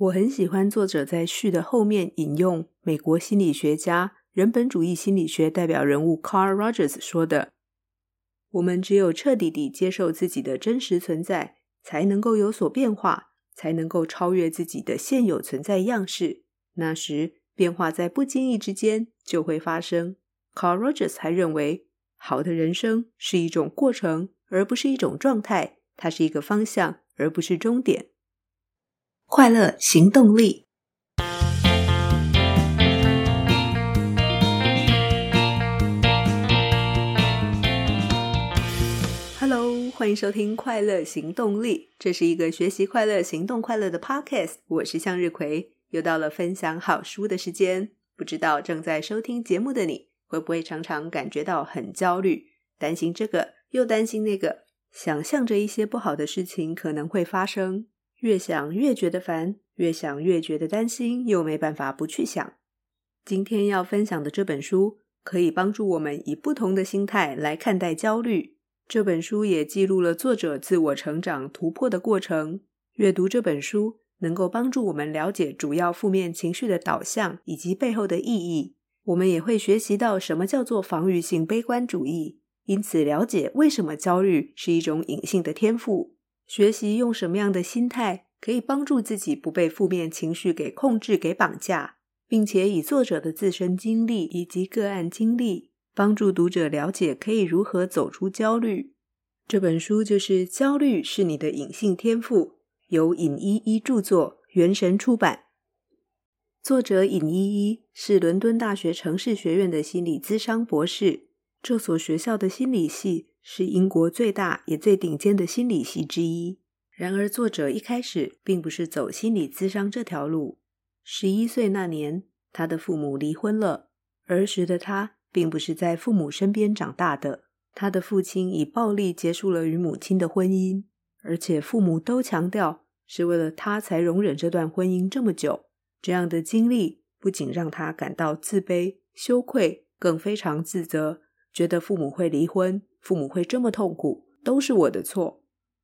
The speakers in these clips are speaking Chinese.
我很喜欢作者在序的后面引用美国心理学家、人本主义心理学代表人物 Carl Rogers 说的：“我们只有彻底地接受自己的真实存在，才能够有所变化，才能够超越自己的现有存在样式。那时，变化在不经意之间就会发生。”Carl Rogers 还认为，好的人生是一种过程，而不是一种状态，它是一个方向，而不是终点。快乐行动力。Hello，欢迎收听《快乐行动力》，这是一个学习快乐、行动快乐的 Podcast。我是向日葵，又到了分享好书的时间。不知道正在收听节目的你，会不会常常感觉到很焦虑，担心这个又担心那个，想象着一些不好的事情可能会发生。越想越觉得烦，越想越觉得担心，又没办法不去想。今天要分享的这本书，可以帮助我们以不同的心态来看待焦虑。这本书也记录了作者自我成长突破的过程。阅读这本书，能够帮助我们了解主要负面情绪的导向以及背后的意义。我们也会学习到什么叫做防御性悲观主义，因此了解为什么焦虑是一种隐性的天赋。学习用什么样的心态可以帮助自己不被负面情绪给控制、给绑架，并且以作者的自身经历以及个案经历，帮助读者了解可以如何走出焦虑。这本书就是《焦虑是你的隐性天赋》，由尹依依著作，圆神出版。作者尹依依是伦敦大学城市学院的心理咨商博士，这所学校的心理系，是英国最大也最顶尖的心理系之一。然而，作者一开始并不是走心理咨商这条路。十一岁那年，他的父母离婚了。儿时的他并不是在父母身边长大的。他的父亲以暴力结束了与母亲的婚姻，而且父母都强调是为了他才容忍这段婚姻这么久。这样的经历不仅让他感到自卑、羞愧，更非常自责，觉得父母会离婚。父母会这么痛苦，都是我的错。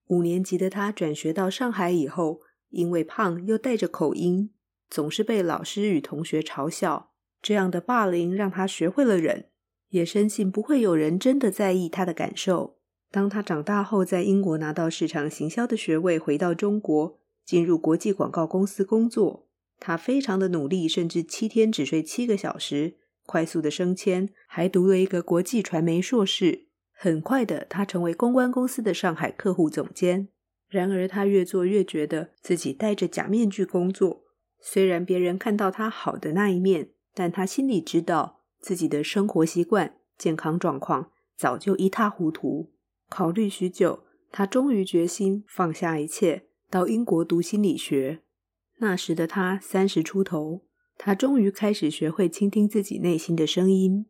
五年级的他转学到上海以后，因为胖又带着口音，总是被老师与同学嘲笑。这样的霸凌让他学会了忍，也深信不会有人真的在意他的感受。当他长大后，在英国拿到市场行销的学位，回到中国，进入国际广告公司工作。他非常的努力，甚至七天只睡七个小时，快速的升迁，还读了一个国际传媒硕士。很快的，他成为公关公司的上海客户总监。然而，他越做越觉得自己戴着假面具工作。虽然别人看到他好的那一面，但他心里知道自己的生活习惯、健康状况早就一塌糊涂。考虑许久，他终于决心放下一切，到英国读心理学。那时的他三十出头，他终于开始学会倾听自己内心的声音。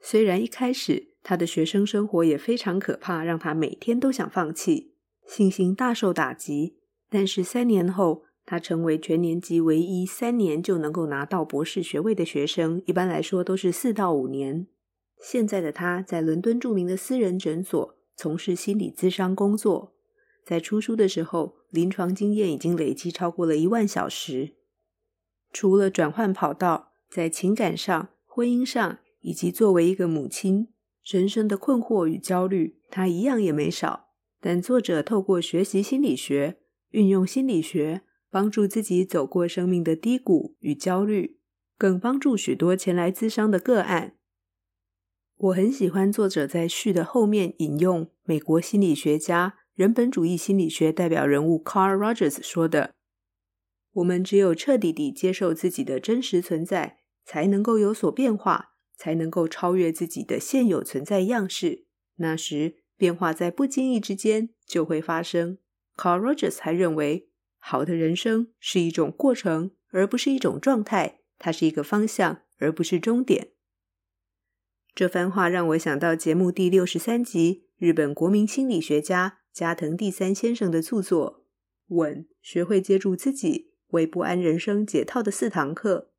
虽然一开始，他的学生生活也非常可怕，让他每天都想放弃，信心大受打击。但是三年后，他成为全年级唯一三年就能够拿到博士学位的学生，一般来说都是四到五年。现在的他在伦敦著名的私人诊所从事心理咨商工作，在出书的时候，临床经验已经累积超过了一万小时。除了转换跑道，在情感上、婚姻上，以及作为一个母亲。人生的困惑与焦虑，他一样也没少。但作者透过学习心理学，运用心理学，帮助自己走过生命的低谷与焦虑，更帮助许多前来咨商的个案。我很喜欢作者在序的后面引用美国心理学家、人本主义心理学代表人物 Carl Rogers 说的：“我们只有彻底地接受自己的真实存在，才能够有所变化。”才能够超越自己的现有存在样式，那时变化在不经意之间就会发生。Carl Rogers 还认为，好的人生是一种过程，而不是一种状态，它是一个方向，而不是终点。这番话让我想到节目第六十三集，日本国民心理学家加藤第三先生的著作《稳：学会接住自己，为不安人生解套的四堂课》。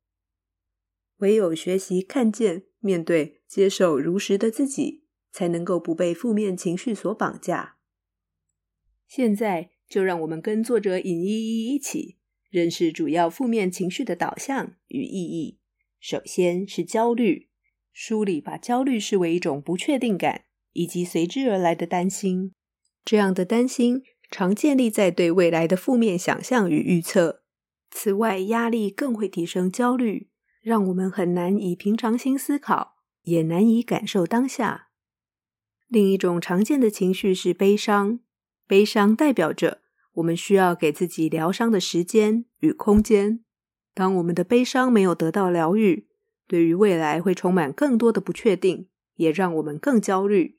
唯有学习看见、面对、接受如实的自己，才能够不被负面情绪所绑架。现在就让我们跟作者尹依依一起认识主要负面情绪的导向与意义。首先是焦虑，书里把焦虑视为一种不确定感以及随之而来的担心。这样的担心常建立在对未来的负面想象与预测。此外，压力更会提升焦虑，让我们很难以平常心思考，也难以感受当下。另一种常见的情绪是悲伤，悲伤代表着我们需要给自己疗伤的时间与空间。当我们的悲伤没有得到疗愈，对于未来会充满更多的不确定，也让我们更焦虑。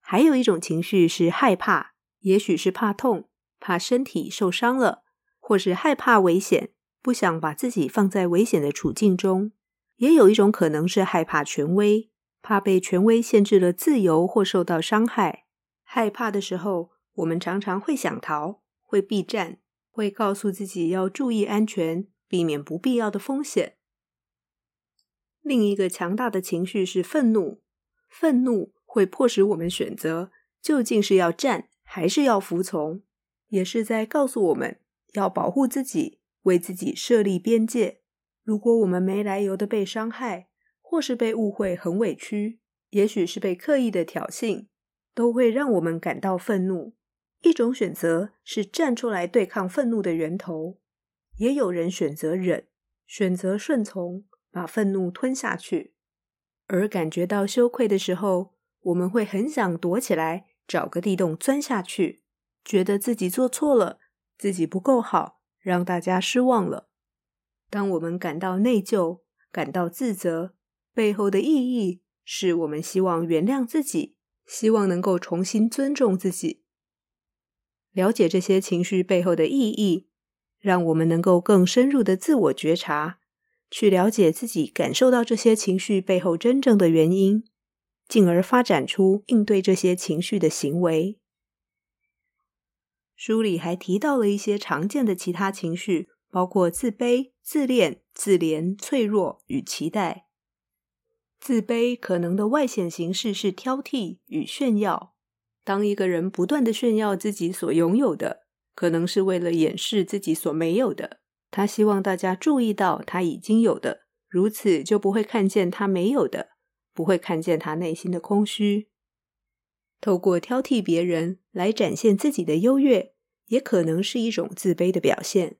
还有一种情绪是害怕，也许是怕痛，怕身体受伤了，或是害怕危险，不想把自己放在危险的处境中。也有一种可能是害怕权威，怕被权威限制了自由或受到伤害。害怕的时候，我们常常会想逃，会避战，会告诉自己要注意安全。避免不必要的风险。另一个强大的情绪是愤怒，愤怒会迫使我们选择究竟是要战还是要服从，也是在告诉我们要保护自己，为自己设立边界。如果我们没来由的被伤害，或是被误会很委屈，也许是被刻意的挑衅，都会让我们感到愤怒。一种选择是站出来对抗愤怒的源头。也有人选择忍，选择顺从，把愤怒吞下去。而感觉到羞愧的时候，我们会很想躲起来，找个地洞钻下去，觉得自己做错了，自己不够好，让大家失望了。当我们感到内疚、感到自责，背后的意义是我们希望原谅自己，希望能够重新尊重自己。了解这些情绪背后的意义。让我们能够更深入的自我觉察，去了解自己感受到这些情绪背后真正的原因，进而发展出应对这些情绪的行为。书里还提到了一些常见的其他情绪，包括自卑、自恋、自怜、脆弱与期待。自卑可能的外显形式是挑剔与炫耀。当一个人不断的炫耀自己所拥有的，可能是为了掩饰自己所没有的，他希望大家注意到他已经有的，如此就不会看见他没有的，不会看见他内心的空虚。透过挑剔别人来展现自己的优越，也可能是一种自卑的表现。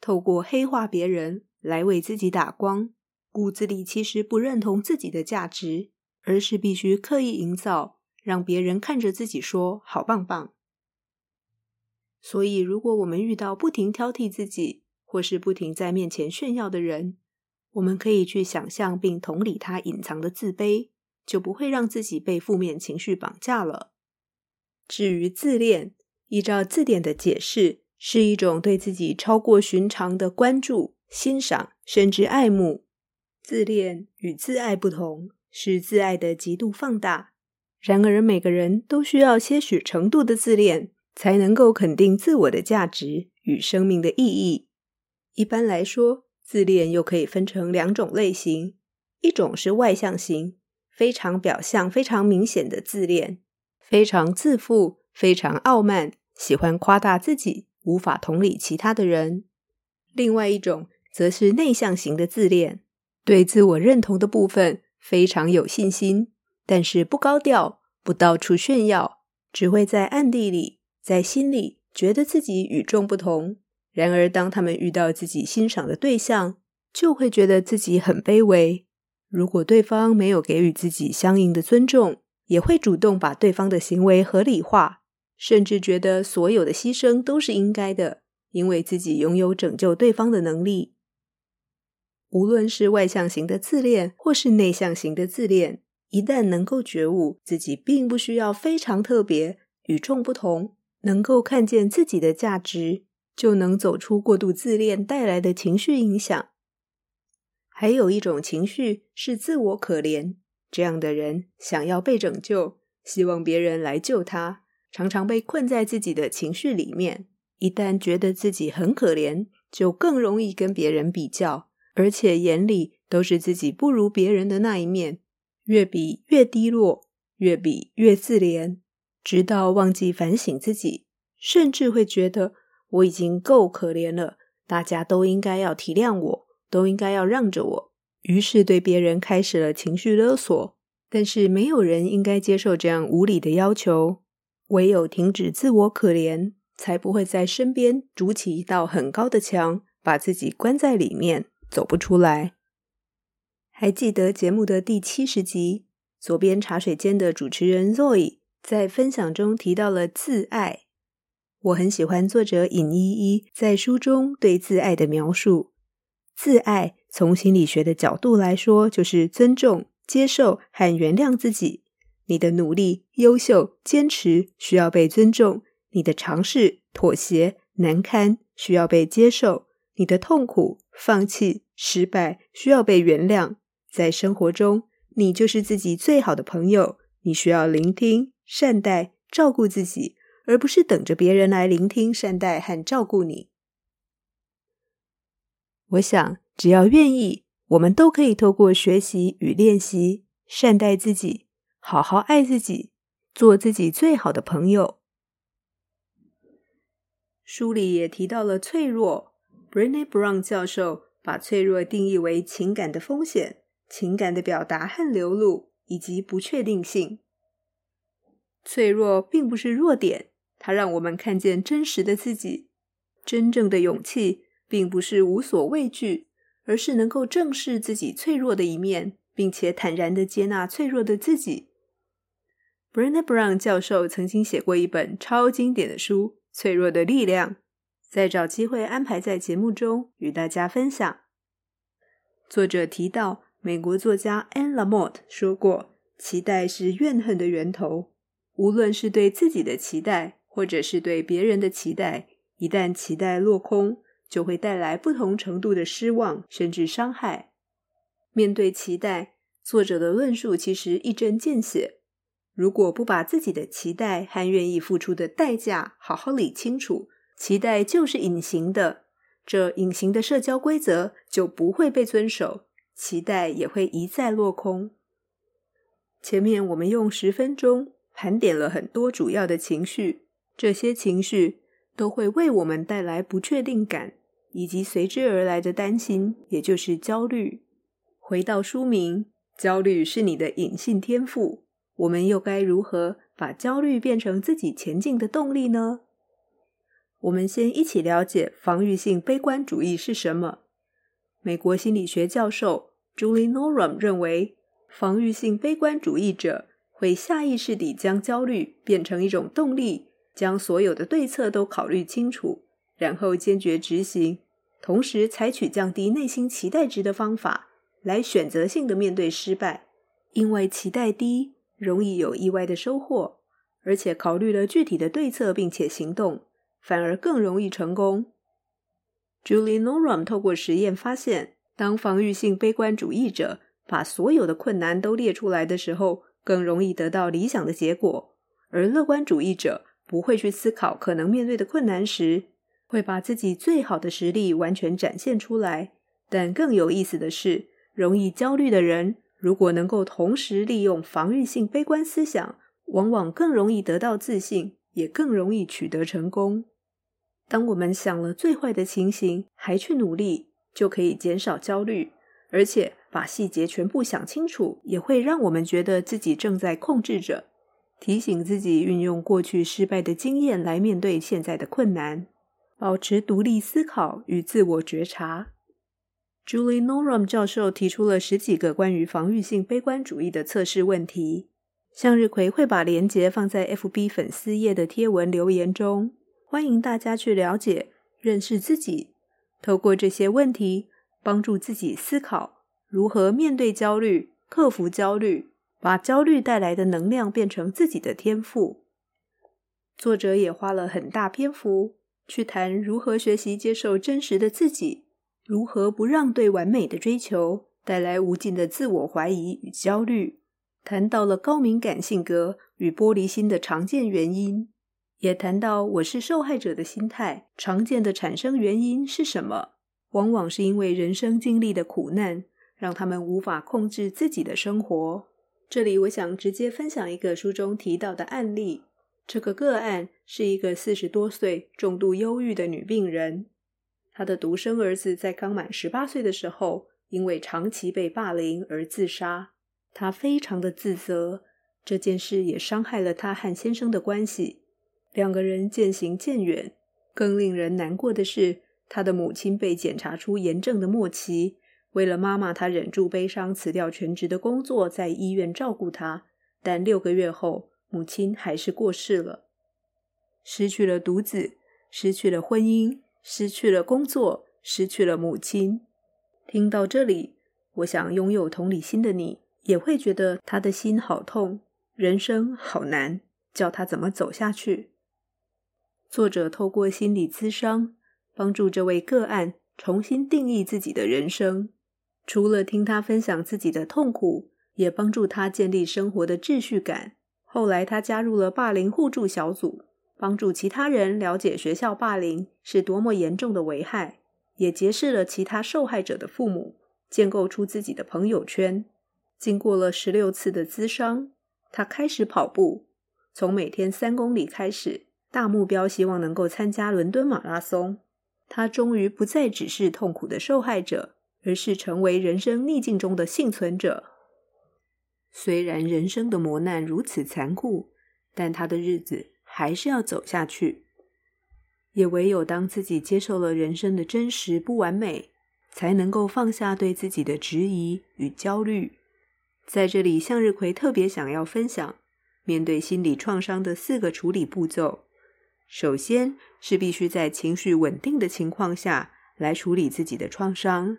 透过黑化别人来为自己打光，骨子里其实不认同自己的价值，而是必须刻意营造，让别人看着自己说“好棒棒”。所以，如果我们遇到不停挑剔自己，或是不停在面前炫耀的人，我们可以去想象并同理他隐藏的自卑，就不会让自己被负面情绪绑架了。至于自恋，依照字典的解释，是一种对自己超过寻常的关注、欣赏，甚至爱慕。自恋与自爱不同，是自爱的极度放大。然而，每个人都需要些许程度的自恋。才能够肯定自我的价值与生命的意义。一般来说，自恋又可以分成两种类型：一种是外向型，非常表象、非常明显的自恋，非常自负、非常傲慢，喜欢夸大自己，无法同理其他的人；另外一种则是内向型的自恋，对自我认同的部分非常有信心，但是不高调，不到处炫耀，只会在暗地里。在心里觉得自己与众不同，然而当他们遇到自己欣赏的对象，就会觉得自己很卑微。如果对方没有给予自己相应的尊重，也会主动把对方的行为合理化，甚至觉得所有的牺牲都是应该的，因为自己拥有拯救对方的能力。无论是外向型的自恋，或是内向型的自恋，一旦能够觉悟自己并不需要非常特别、与众不同。能够看见自己的价值，就能走出过度自恋带来的情绪影响。还有一种情绪是自我可怜，这样的人想要被拯救，希望别人来救他，常常被困在自己的情绪里面。一旦觉得自己很可怜，就更容易跟别人比较，而且眼里都是自己不如别人的那一面，越比越低落，越比越自怜。直到忘记反省自己，甚至会觉得我已经够可怜了，大家都应该要体谅我，都应该要让着我，于是对别人开始了情绪勒索。但是没有人应该接受这样无理的要求，唯有停止自我可怜，才不会在身边筑起一道很高的墙，把自己关在里面，走不出来。还记得节目的第七十集，左边茶水间的主持人 Zoe 在分享中提到了自爱。我很喜欢作者尹依依在书中对自爱的描述。自爱从心理学的角度来说，就是尊重。接受和原谅自己，你的努力、优秀、坚持需要被尊重；你的尝试、妥协、难堪需要被接受；你的痛苦、放弃、失败需要被原谅。在生活中，你就是自己最好的朋友。你需要聆听、善待、照顾自己，而不是等着别人来聆听、善待和照顾你。我想，只要愿意。我们都可以透过学习与练习，善待自己，好好爱自己，做自己最好的朋友。书里也提到了脆弱。Brené Brown 教授把脆弱定义为情感的风险、情感的表达和流露，以及不确定性。脆弱并不是弱点，它让我们看见真实的自己。真正的勇气，并不是无所畏惧。而是能够正视自己脆弱的一面，并且坦然的接纳脆弱的自己。Brenda Brown 教授曾经写过一本超经典的书《脆弱的力量》，再找机会安排在节目中与大家分享。作者提到，美国作家 Anne Lamott 说过：“期待是怨恨的源头，无论是对自己的期待，或者是对别人的期待，一旦期待落空。”就会带来不同程度的失望，甚至伤害。面对期待，作者的论述其实一针见血。如果不把自己的期待和愿意付出的代价好好理清楚，期待就是隐形的，这隐形的社交规则就不会被遵守，期待也会一再落空。前面我们用十分钟盘点了很多主要的情绪，这些情绪都会为我们带来不确定感。以及随之而来的担心，也就是焦虑。回到书名，焦虑是你的隐性天赋。我们又该如何把焦虑变成自己前进的动力呢？我们先一起了解防御性悲观主义是什么。美国心理学教授 Julie Norrum 认为，防御性悲观主义者会下意识地将焦虑变成一种动力，将所有的对策都考虑清楚，然后坚决执行。同时，采取降低内心期待值的方法，来选择性的面对失败，因为期待低，容易有意外的收获，而且考虑了具体的对策并且行动，反而更容易成功。Julie Norum 透过实验发现，当防御性悲观主义者把所有的困难都列出来的时候，更容易得到理想的结果；而乐观主义者不会去思考可能面对的困难时，会把自己最好的实力完全展现出来，但更有意思的是，容易焦虑的人如果能够同时利用防御性悲观思想，往往更容易得到自信，也更容易取得成功。当我们想了最坏的情形，还去努力，就可以减少焦虑，而且把细节全部想清楚，也会让我们觉得自己正在控制着，提醒自己运用过去失败的经验来面对现在的困难。保持独立思考与自我觉察。Julie Norum 教授提出了十几个关于防御性悲观主义的测试问题，向日葵会把连结放在 FB 粉丝页的贴文留言中，欢迎大家去了解、认识自己。透过这些问题，帮助自己思考如何面对焦虑、克服焦虑，把焦虑带来的能量变成自己的天赋。作者也花了很大篇幅。去谈如何学习接受真实的自己，如何不让对完美的追求带来无尽的自我怀疑与焦虑。谈到了高敏感性格与玻璃心的常见原因，也谈到我是受害者的心态常见的产生原因是什么？往往是因为人生经历的苦难，让他们无法控制自己的生活。这里我想直接分享一个书中提到的案例。这个个案是一个四十多岁、重度忧郁的女病人。她的独生儿子在刚满十八岁的时候，因为长期被霸凌而自杀。她非常的自责，这件事也伤害了她和先生的关系，两个人渐行渐远。更令人难过的是，她的母亲被检查出炎症的末期。为了妈妈，她忍住悲伤，辞掉全职的工作，在医院照顾她。但六个月后，母亲还是过世了。失去了独子，失去了婚姻，失去了工作，失去了母亲。听到这里，我想拥有同理心的你，也会觉得他的心好痛，人生好难，叫他怎么走下去？作者透过心理咨商，帮助这位个案重新定义自己的人生。除了听他分享自己的痛苦，也帮助他建立生活的秩序感。后来，他加入了霸凌互助小组，帮助其他人了解学校霸凌是多么严重的危害，也结识了其他受害者的父母，建构出自己的朋友圈。经过了十六次的咨商，他开始跑步，从每天三公里开始，大目标希望能够参加伦敦马拉松。他终于不再只是痛苦的受害者。而是成为人生逆境中的幸存者。虽然人生的磨难如此残酷，但他的日子还是要走下去。也唯有当自己接受了人生的真实不完美，才能够放下对自己的质疑与焦虑。在这里，向日葵特别想要分享，面对心理创伤的四个处理步骤。首先是必须在情绪稳定的情况下来处理自己的创伤。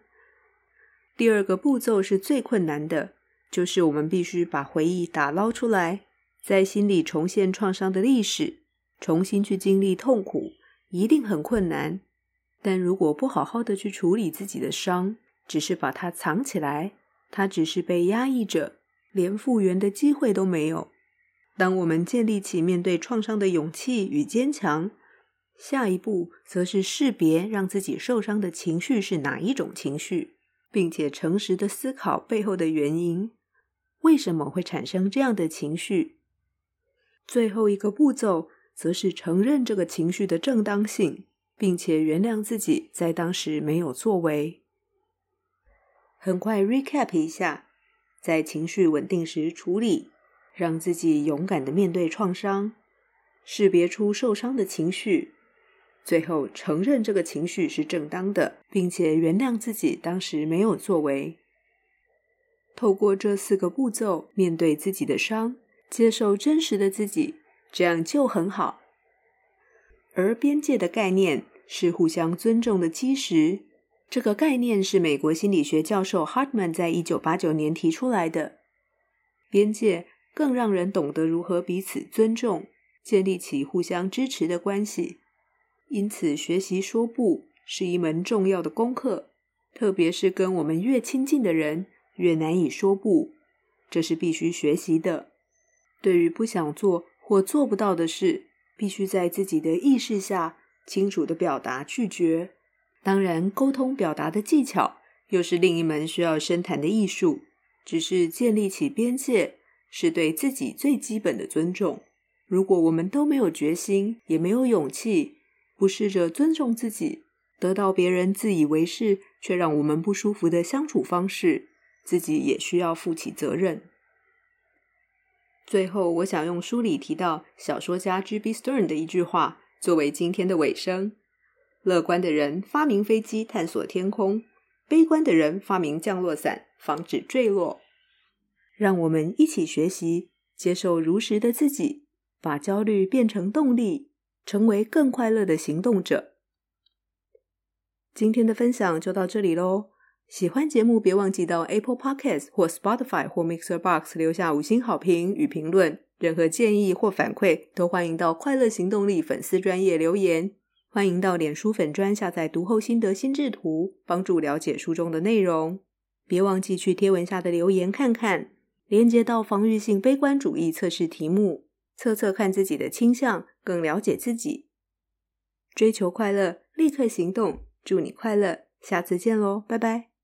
第二个步骤是最困难的，就是我们必须把回忆打捞出来，在心里重现创伤的历史，重新去经历痛苦，一定很困难。但如果不好好的去处理自己的伤，只是把它藏起来，它只是被压抑着，连复原的机会都没有。当我们建立起面对创伤的勇气与坚强，下一步则是识别让自己受伤的情绪是哪一种情绪。并且诚实的思考背后的原因，为什么会产生这样的情绪？最后一个步骤，则是承认这个情绪的正当性，并且原谅自己在当时没有作为。很快 recap 一下，在情绪稳定时处理，让自己勇敢的面对创伤，识别出受伤的情绪。最后承认这个情绪是正当的，并且原谅自己当时没有作为。透过这四个步骤，面对自己的伤，接受真实的自己，这样就很好。而边界的概念是互相尊重的基石。这个概念是美国心理学教授 Hartman 在一九八九年提出来的。边界更让人懂得如何彼此尊重，建立起互相支持的关系。因此，学习说不是一门重要的功课，特别是跟我们越亲近的人，越难以说不，这是必须学习的。对于不想做或做不到的事，必须在自己的意识下清楚地表达拒绝。当然，沟通表达的技巧又是另一门需要深谈的艺术。只是建立起边界，是对自己最基本的尊重。如果我们都没有决心，也没有勇气，不试着尊重自己，得到别人自以为是却让我们不舒服的相处方式，自己也需要负起责任。最后，我想用书里提到小说家 G.B. Stern 的一句话作为今天的尾声：乐观的人发明飞机探索天空，悲观的人发明降落伞防止坠落。让我们一起学习，接受如实的自己，把焦虑变成动力。成为更快乐的行动者。今天的分享就到这里喽。喜欢节目，别忘记到 Apple Podcast 或 Spotify 或 Mixer Box 留下五星好评与评论。任何建议或反馈，都欢迎到快乐行动力粉丝专页留言。欢迎到脸书粉专下载读后心得心智图，帮助了解书中的内容。别忘记去贴文下的留言看看，连接到防御性悲观主义测试题目。测测看自己的倾向，更了解自己。追求快乐，立刻行动。祝你快乐，下次见喽，拜拜。